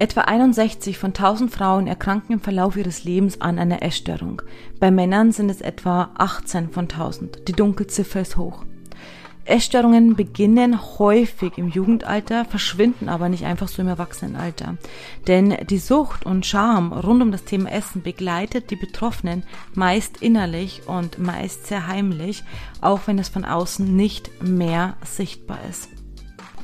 Etwa 61 von 1000 Frauen erkranken im Verlauf ihres Lebens an einer Essstörung. Bei Männern sind es etwa 18 von 1000. Die Dunkelziffer ist hoch. Essstörungen beginnen häufig im Jugendalter, verschwinden aber nicht einfach so im Erwachsenenalter. Denn die Sucht und Scham rund um das Thema Essen begleitet die Betroffenen meist innerlich und meist sehr heimlich, auch wenn es von außen nicht mehr sichtbar ist.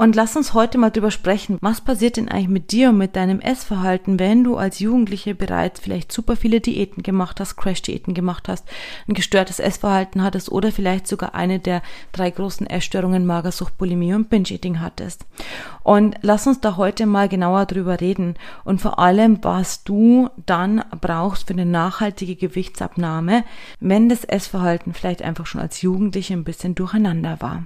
Und lass uns heute mal drüber sprechen, was passiert denn eigentlich mit dir und mit deinem Essverhalten, wenn du als Jugendliche bereits vielleicht super viele Diäten gemacht hast, Crash-Diäten gemacht hast, ein gestörtes Essverhalten hattest oder vielleicht sogar eine der drei großen Essstörungen Magersucht, Bulimie und Binge-Eating hattest. Und lass uns da heute mal genauer drüber reden und vor allem, was du dann brauchst für eine nachhaltige Gewichtsabnahme, wenn das Essverhalten vielleicht einfach schon als Jugendliche ein bisschen durcheinander war.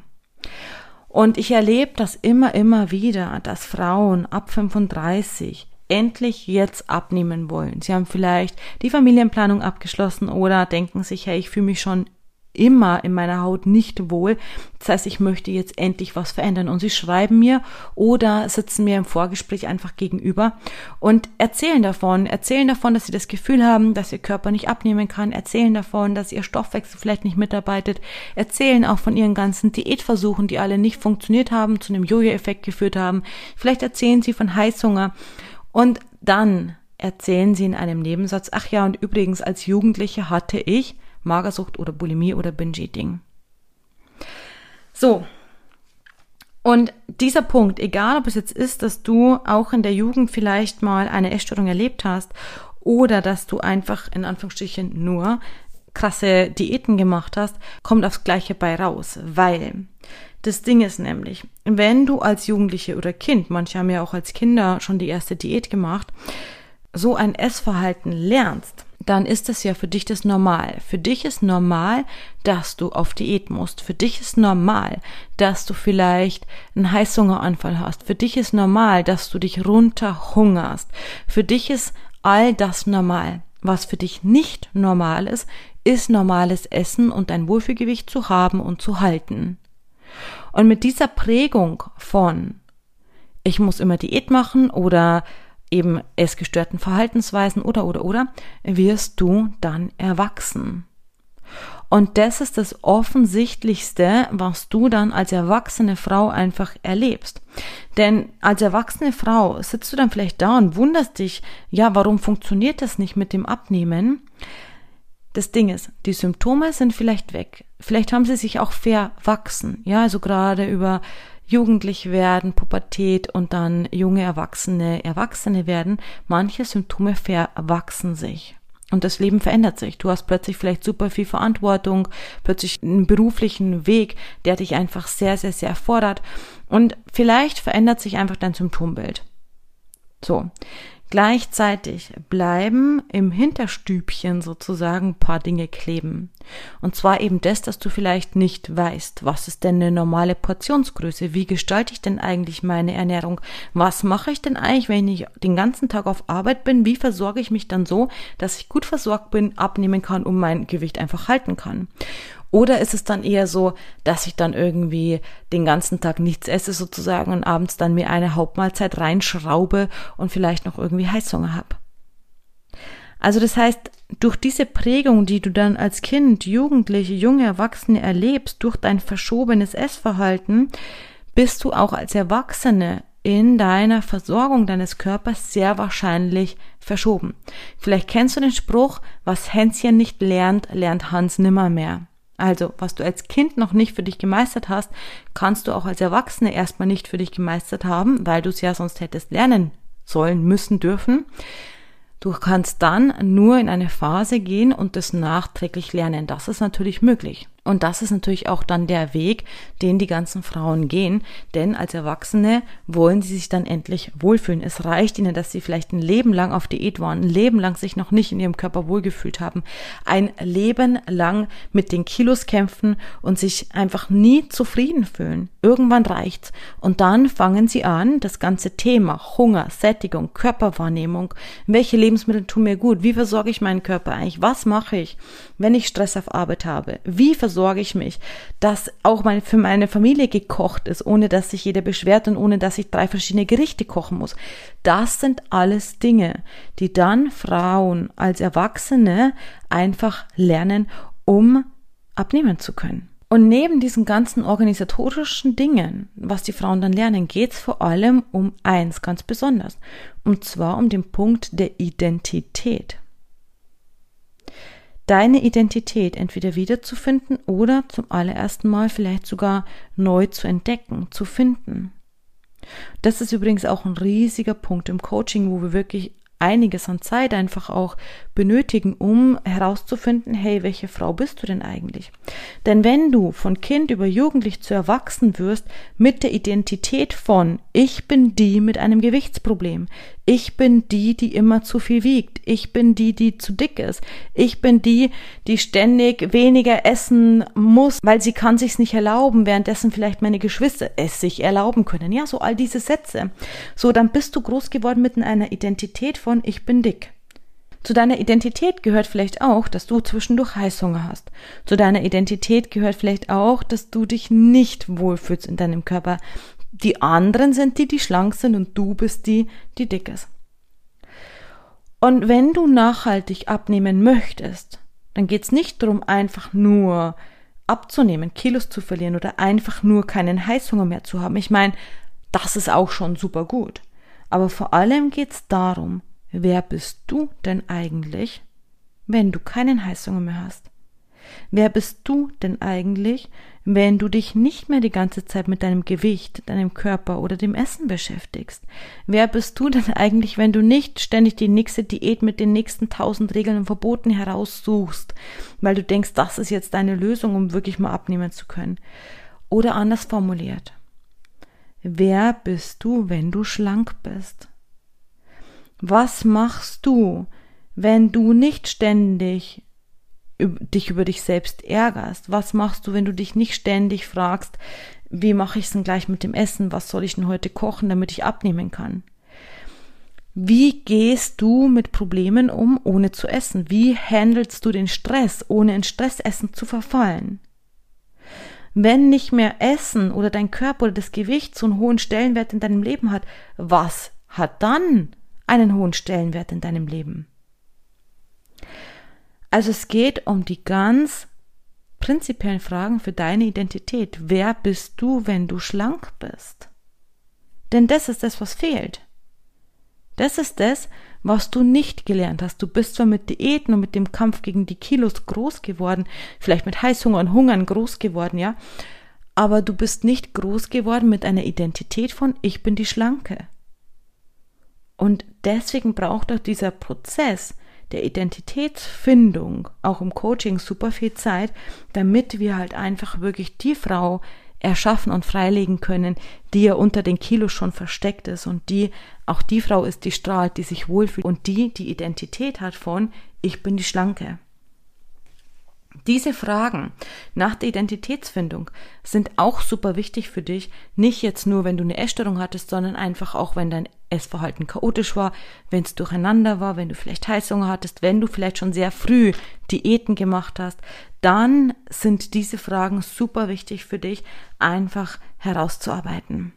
Und ich erlebe das immer, immer wieder, dass Frauen ab 35 endlich jetzt abnehmen wollen. Sie haben vielleicht die Familienplanung abgeschlossen oder denken sich, hey, ich fühle mich schon immer in meiner Haut nicht wohl. Das heißt, ich möchte jetzt endlich was verändern. Und sie schreiben mir oder sitzen mir im Vorgespräch einfach gegenüber und erzählen davon, erzählen davon, dass sie das Gefühl haben, dass ihr Körper nicht abnehmen kann, erzählen davon, dass ihr Stoffwechsel vielleicht nicht mitarbeitet, erzählen auch von ihren ganzen Diätversuchen, die alle nicht funktioniert haben, zu einem Jojo-Effekt geführt haben. Vielleicht erzählen sie von Heißhunger. Und dann erzählen sie in einem Nebensatz, ach ja, und übrigens als Jugendliche hatte ich Magersucht oder Bulimie oder Binge-Eating. So. Und dieser Punkt, egal ob es jetzt ist, dass du auch in der Jugend vielleicht mal eine Essstörung erlebt hast oder dass du einfach in Anführungsstrichen nur krasse Diäten gemacht hast, kommt aufs Gleiche bei raus, weil das Ding ist nämlich, wenn du als Jugendliche oder Kind, manche haben ja auch als Kinder schon die erste Diät gemacht, so ein Essverhalten lernst, dann ist das ja für dich das Normal. Für dich ist normal, dass du auf Diät musst. Für dich ist normal, dass du vielleicht einen Heißhungeranfall hast. Für dich ist normal, dass du dich runterhungerst. Für dich ist all das normal. Was für dich nicht normal ist, ist normales Essen und dein Wohlfühlgewicht zu haben und zu halten. Und mit dieser Prägung von ich muss immer Diät machen oder eben essgestörten Verhaltensweisen oder oder oder wirst du dann erwachsen. Und das ist das Offensichtlichste, was du dann als erwachsene Frau einfach erlebst. Denn als erwachsene Frau sitzt du dann vielleicht da und wunderst dich, ja, warum funktioniert das nicht mit dem Abnehmen? Das Ding ist, die Symptome sind vielleicht weg. Vielleicht haben sie sich auch verwachsen. Ja, also gerade über jugendlich werden, Pubertät und dann junge Erwachsene, Erwachsene werden, manche Symptome verwachsen sich. Und das Leben verändert sich. Du hast plötzlich vielleicht super viel Verantwortung, plötzlich einen beruflichen Weg, der dich einfach sehr, sehr, sehr fordert. Und vielleicht verändert sich einfach dein Symptombild. So. Gleichzeitig bleiben im Hinterstübchen sozusagen ein paar Dinge kleben. Und zwar eben das, dass du vielleicht nicht weißt, was ist denn eine normale Portionsgröße? Wie gestalte ich denn eigentlich meine Ernährung? Was mache ich denn eigentlich, wenn ich den ganzen Tag auf Arbeit bin? Wie versorge ich mich dann so, dass ich gut versorgt bin, abnehmen kann und mein Gewicht einfach halten kann? Oder ist es dann eher so, dass ich dann irgendwie den ganzen Tag nichts esse sozusagen und abends dann mir eine Hauptmahlzeit reinschraube und vielleicht noch irgendwie Heißhunger habe? Also das heißt, durch diese Prägung, die du dann als Kind, Jugendliche, junge Erwachsene erlebst, durch dein verschobenes Essverhalten, bist du auch als Erwachsene in deiner Versorgung deines Körpers sehr wahrscheinlich verschoben. Vielleicht kennst du den Spruch, was Hänschen nicht lernt, lernt Hans nimmermehr. Also, was du als Kind noch nicht für dich gemeistert hast, kannst du auch als Erwachsene erstmal nicht für dich gemeistert haben, weil du es ja sonst hättest lernen sollen, müssen, dürfen. Du kannst dann nur in eine Phase gehen und das nachträglich lernen. Das ist natürlich möglich. Und das ist natürlich auch dann der Weg, den die ganzen Frauen gehen, denn als Erwachsene wollen sie sich dann endlich wohlfühlen. Es reicht ihnen, dass sie vielleicht ein Leben lang auf Diät waren, ein Leben lang sich noch nicht in ihrem Körper wohlgefühlt haben, ein Leben lang mit den Kilos kämpfen und sich einfach nie zufrieden fühlen. Irgendwann reicht's. Und dann fangen sie an, das ganze Thema Hunger, Sättigung, Körperwahrnehmung, welche Lebensmittel tun mir gut, wie versorge ich meinen Körper eigentlich, was mache ich, wenn ich Stress auf Arbeit habe, wie versorge versorge ich mich, dass auch mal für meine Familie gekocht ist, ohne dass sich jeder beschwert und ohne dass ich drei verschiedene Gerichte kochen muss. Das sind alles Dinge, die dann Frauen als Erwachsene einfach lernen, um abnehmen zu können. Und neben diesen ganzen organisatorischen Dingen, was die Frauen dann lernen, geht es vor allem um eins ganz besonders. Und zwar um den Punkt der Identität deine Identität entweder wiederzufinden oder zum allerersten Mal vielleicht sogar neu zu entdecken, zu finden. Das ist übrigens auch ein riesiger Punkt im Coaching, wo wir wirklich einiges an Zeit einfach auch benötigen, um herauszufinden, hey, welche Frau bist du denn eigentlich? Denn wenn du von Kind über Jugendlich zu erwachsen wirst mit der Identität von ich bin die mit einem Gewichtsproblem, ich bin die, die immer zu viel wiegt, ich bin die, die zu dick ist, ich bin die, die ständig weniger essen muss, weil sie kann sich's nicht erlauben, währenddessen vielleicht meine Geschwister es sich erlauben können. Ja, so all diese Sätze. So, dann bist du groß geworden mit einer Identität von ich bin dick. Zu deiner Identität gehört vielleicht auch, dass du zwischendurch Heißhunger hast. Zu deiner Identität gehört vielleicht auch, dass du dich nicht wohlfühlst in deinem Körper. Die anderen sind die, die schlank sind und du bist die, die dick ist. Und wenn du nachhaltig abnehmen möchtest, dann geht's nicht darum, einfach nur abzunehmen, Kilos zu verlieren oder einfach nur keinen Heißhunger mehr zu haben. Ich meine, das ist auch schon super gut. Aber vor allem geht's darum, Wer bist du denn eigentlich, wenn du keinen Heißhunger mehr hast? Wer bist du denn eigentlich, wenn du dich nicht mehr die ganze Zeit mit deinem Gewicht, deinem Körper oder dem Essen beschäftigst? Wer bist du denn eigentlich, wenn du nicht ständig die nächste Diät mit den nächsten tausend Regeln und Verboten heraussuchst, weil du denkst, das ist jetzt deine Lösung, um wirklich mal abnehmen zu können? Oder anders formuliert. Wer bist du, wenn du schlank bist? Was machst du, wenn du nicht ständig dich über dich selbst ärgerst? Was machst du, wenn du dich nicht ständig fragst, wie mache ich es denn gleich mit dem Essen? Was soll ich denn heute kochen, damit ich abnehmen kann? Wie gehst du mit Problemen um, ohne zu essen? Wie handelst du den Stress, ohne in Stressessen zu verfallen? Wenn nicht mehr Essen oder dein Körper oder das Gewicht so einen hohen Stellenwert in deinem Leben hat, was hat dann einen hohen Stellenwert in deinem Leben. Also es geht um die ganz prinzipiellen Fragen für deine Identität. Wer bist du, wenn du schlank bist? Denn das ist das, was fehlt. Das ist das, was du nicht gelernt hast. Du bist zwar mit Diäten und mit dem Kampf gegen die Kilos groß geworden, vielleicht mit Heißhunger und Hungern groß geworden, ja, aber du bist nicht groß geworden mit einer Identität von ich bin die Schlanke. Und deswegen braucht auch dieser Prozess der Identitätsfindung auch im Coaching super viel Zeit, damit wir halt einfach wirklich die Frau erschaffen und freilegen können, die ja unter den Kilos schon versteckt ist und die auch die Frau ist, die strahlt, die sich wohlfühlt und die die Identität hat von ich bin die Schlanke. Diese Fragen nach der Identitätsfindung sind auch super wichtig für dich, nicht jetzt nur, wenn du eine Essstörung hattest, sondern einfach auch, wenn dein Essverhalten chaotisch war, wenn es durcheinander war, wenn du vielleicht Heißhunger hattest, wenn du vielleicht schon sehr früh Diäten gemacht hast, dann sind diese Fragen super wichtig für dich, einfach herauszuarbeiten.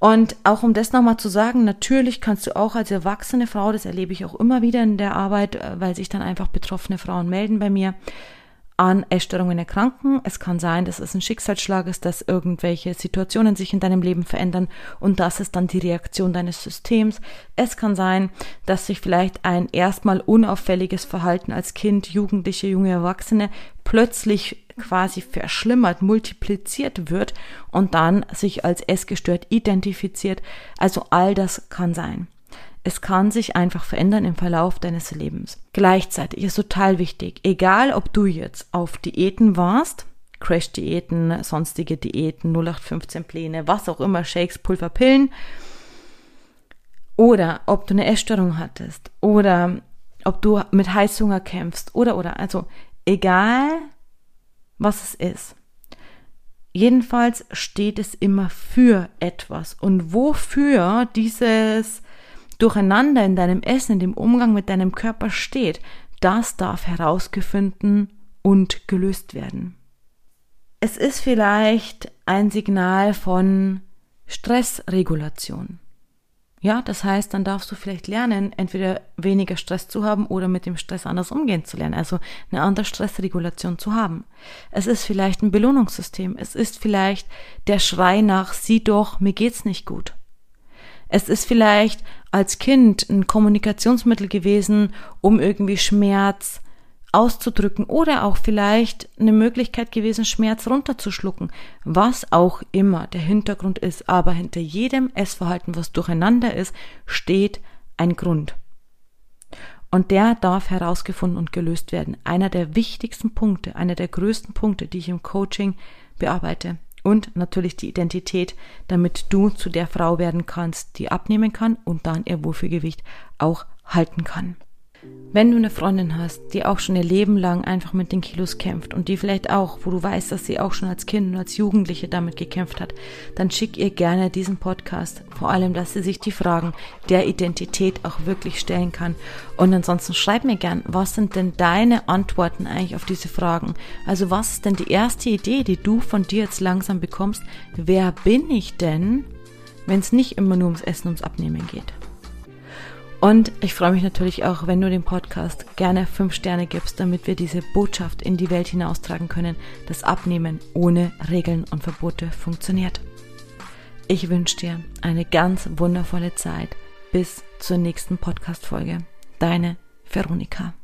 Und auch um das nochmal zu sagen, natürlich kannst du auch als erwachsene Frau, das erlebe ich auch immer wieder in der Arbeit, äh, weil sich dann einfach betroffene Frauen melden bei mir, an Essstörungen erkranken. Es kann sein, dass es ein Schicksalsschlag ist, dass irgendwelche Situationen sich in deinem Leben verändern und das ist dann die Reaktion deines Systems. Es kann sein, dass sich vielleicht ein erstmal unauffälliges Verhalten als Kind, Jugendliche, junge Erwachsene plötzlich quasi verschlimmert, multipliziert wird und dann sich als essgestört identifiziert. Also all das kann sein. Es kann sich einfach verändern im Verlauf deines Lebens. Gleichzeitig ist total wichtig, egal ob du jetzt auf Diäten warst, Crash-Diäten, sonstige Diäten, 0815 Pläne, was auch immer, Shakes, Pulver, Pillen, oder ob du eine Essstörung hattest, oder ob du mit Heißhunger kämpfst, oder, oder, also egal, was es ist. Jedenfalls steht es immer für etwas. Und wofür dieses Durcheinander in deinem Essen, in dem Umgang mit deinem Körper steht, das darf herausgefunden und gelöst werden. Es ist vielleicht ein Signal von Stressregulation. Ja, das heißt, dann darfst du vielleicht lernen, entweder weniger Stress zu haben oder mit dem Stress anders umgehen zu lernen, also eine andere Stressregulation zu haben. Es ist vielleicht ein Belohnungssystem. Es ist vielleicht der Schrei nach, sieh doch, mir geht's nicht gut. Es ist vielleicht als Kind ein Kommunikationsmittel gewesen, um irgendwie Schmerz auszudrücken oder auch vielleicht eine Möglichkeit gewesen, Schmerz runterzuschlucken, was auch immer der Hintergrund ist. Aber hinter jedem Essverhalten, was durcheinander ist, steht ein Grund. Und der darf herausgefunden und gelöst werden. Einer der wichtigsten Punkte, einer der größten Punkte, die ich im Coaching bearbeite. Und natürlich die Identität, damit du zu der Frau werden kannst, die abnehmen kann und dann ihr Wohlfühlgewicht auch halten kann. Wenn du eine Freundin hast, die auch schon ihr Leben lang einfach mit den Kilos kämpft und die vielleicht auch, wo du weißt, dass sie auch schon als Kind und als Jugendliche damit gekämpft hat, dann schick ihr gerne diesen Podcast. Vor allem, dass sie sich die Fragen der Identität auch wirklich stellen kann. Und ansonsten schreib mir gern, was sind denn deine Antworten eigentlich auf diese Fragen? Also was ist denn die erste Idee, die du von dir jetzt langsam bekommst? Wer bin ich denn, wenn es nicht immer nur ums Essen, ums Abnehmen geht? Und ich freue mich natürlich auch, wenn du dem Podcast gerne fünf Sterne gibst, damit wir diese Botschaft in die Welt hinaustragen können, dass Abnehmen ohne Regeln und Verbote funktioniert. Ich wünsche dir eine ganz wundervolle Zeit. Bis zur nächsten Podcast-Folge. Deine Veronika.